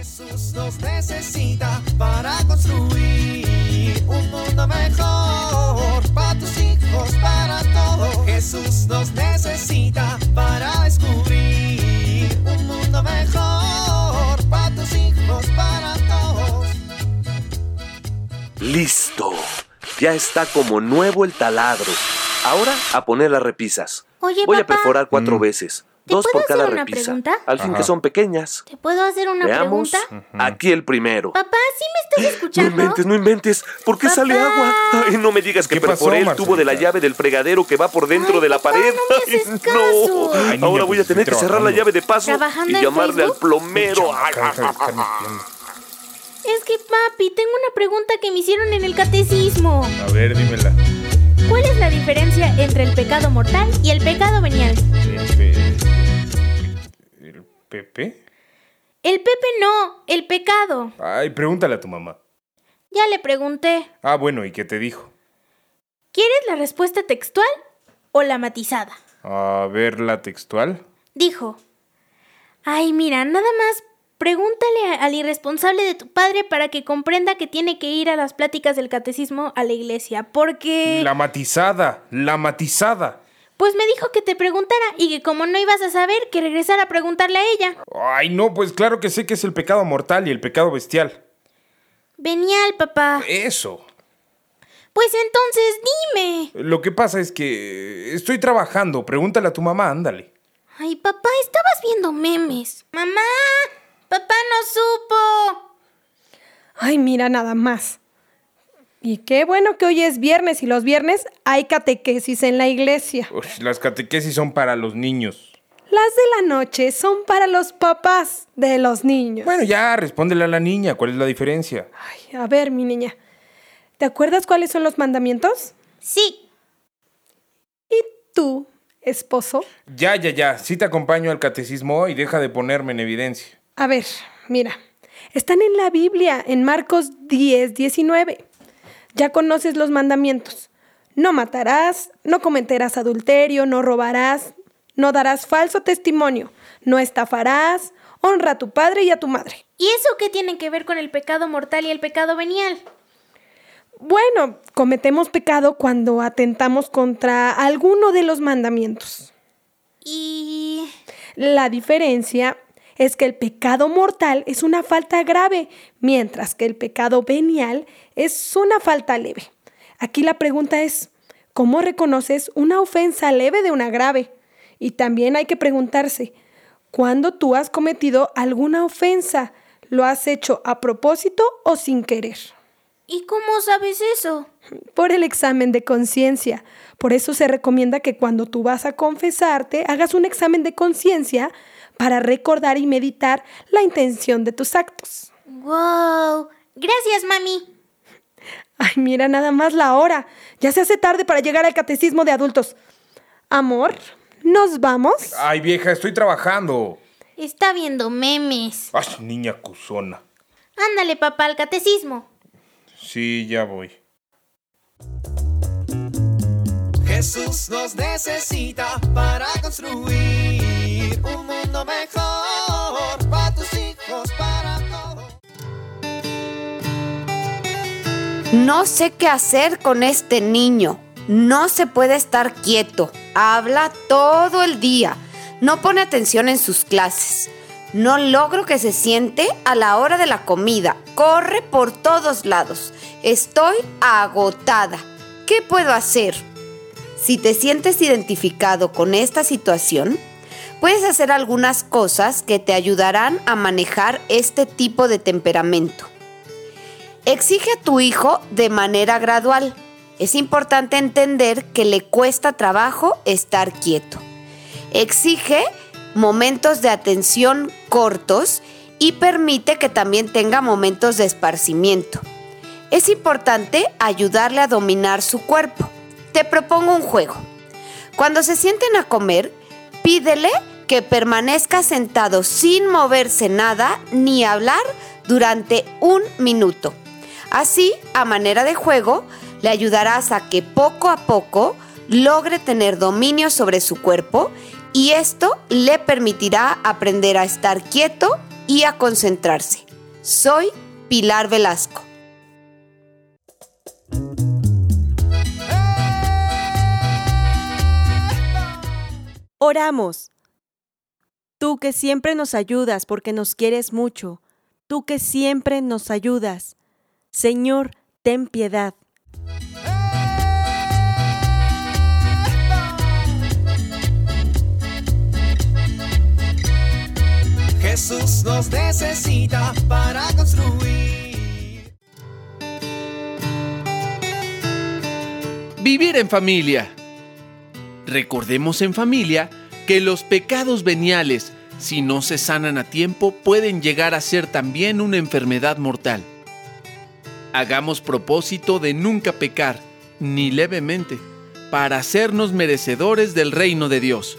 Jesús nos necesita para construir un mundo mejor para tus hijos, para todos. Jesús nos necesita para descubrir un mundo mejor para tus hijos, para todos. Listo. Ya está como nuevo el taladro. Ahora a poner las repisas. Oye, Voy a perforar cuatro veces. ¿Te Dos puedo por cada hacer una repisa. pregunta? Al fin Ajá. que son pequeñas. ¿Te puedo hacer una Veamos. pregunta? Aquí el primero. Papá, ¿sí me estás No escuchando? inventes, no inventes. ¿Por qué Papá. sale agua? Ay, no me digas que ¿Qué pasó, perforé el tubo de la Marcelita? llave del fregadero que va por dentro Ay, de la papá, pared. no me haces Ay, caso. Ay, niña, Ahora voy a pues, tener que estoy cerrar la trabajando. llave de paso ¿Trabajando y en llamarle al Facebook? plomero. Ay. Es que, papi, tengo una pregunta que me hicieron en el catecismo. A ver, dímela. ¿Cuál es la diferencia entre el pecado mortal y el pecado venial? El, pe- ¿El Pepe? El Pepe no, el pecado. Ay, pregúntale a tu mamá. Ya le pregunté. Ah, bueno, ¿y qué te dijo? ¿Quieres la respuesta textual o la matizada? A ver la textual. Dijo, ay, mira, nada más pregúntale al irresponsable de tu padre para que comprenda que tiene que ir a las pláticas del catecismo a la iglesia, porque... La matizada, la matizada. Pues me dijo que te preguntara y que como no ibas a saber, que regresara a preguntarle a ella. Ay, no, pues claro que sé que es el pecado mortal y el pecado bestial. Venial, papá. Eso. Pues entonces dime. Lo que pasa es que estoy trabajando. Pregúntale a tu mamá, ándale. Ay, papá, estabas viendo memes. Mamá, papá no supo. Ay, mira nada más. Y qué bueno que hoy es viernes y los viernes hay catequesis en la iglesia. Uy, las catequesis son para los niños. Las de la noche son para los papás de los niños. Bueno, ya, respóndele a la niña. ¿Cuál es la diferencia? Ay, a ver, mi niña. ¿Te acuerdas cuáles son los mandamientos? Sí, ¿Y tú, esposo? Ya, ya, ya. Sí te acompaño al catecismo y deja de ponerme en evidencia. A ver, mira. Están en la Biblia, en Marcos 10, 19. Ya conoces los mandamientos. No matarás, no cometerás adulterio, no robarás, no darás falso testimonio, no estafarás, honra a tu padre y a tu madre. ¿y eso qué tiene que ver con el pecado mortal y el pecado venial? Bueno, cometemos pecado cuando atentamos contra alguno de los mandamientos. Y... La diferencia es que el pecado mortal es una falta grave, mientras que el pecado venial es una falta leve. Aquí la pregunta es, ¿cómo reconoces una ofensa leve de una grave? Y también hay que preguntarse, ¿cuándo tú has cometido alguna ofensa? ¿Lo has hecho a propósito o sin querer? ¿Y cómo sabes eso? por el examen de conciencia. Por eso se recomienda que cuando tú vas a confesarte, hagas un examen de conciencia para recordar y meditar la intención de tus actos. ¡Wow! Gracias, mami. Ay, mira nada más la hora. Ya se hace tarde para llegar al catecismo de adultos. Amor, ¿nos vamos? Ay, vieja, estoy trabajando. Está viendo memes. Ay, niña cuzona. Ándale, papá, al catecismo. Sí, ya voy. Jesús nos necesita para construir un mundo mejor para tus hijos, para todos. No sé qué hacer con este niño. No se puede estar quieto. Habla todo el día. No pone atención en sus clases. No logro que se siente a la hora de la comida. Corre por todos lados. Estoy agotada. ¿Qué puedo hacer? Si te sientes identificado con esta situación, puedes hacer algunas cosas que te ayudarán a manejar este tipo de temperamento. Exige a tu hijo de manera gradual. Es importante entender que le cuesta trabajo estar quieto. Exige momentos de atención cortos y permite que también tenga momentos de esparcimiento. Es importante ayudarle a dominar su cuerpo. Te propongo un juego. Cuando se sienten a comer, pídele que permanezca sentado sin moverse nada ni hablar durante un minuto. Así, a manera de juego, le ayudarás a que poco a poco logre tener dominio sobre su cuerpo y esto le permitirá aprender a estar quieto y a concentrarse. Soy Pilar Velasco. Oramos. Tú que siempre nos ayudas porque nos quieres mucho, tú que siempre nos ayudas. Señor, ten piedad. Jesús nos necesita para construir. Vivir en familia. Recordemos en familia que los pecados veniales, si no se sanan a tiempo, pueden llegar a ser también una enfermedad mortal. Hagamos propósito de nunca pecar, ni levemente, para hacernos merecedores del reino de Dios.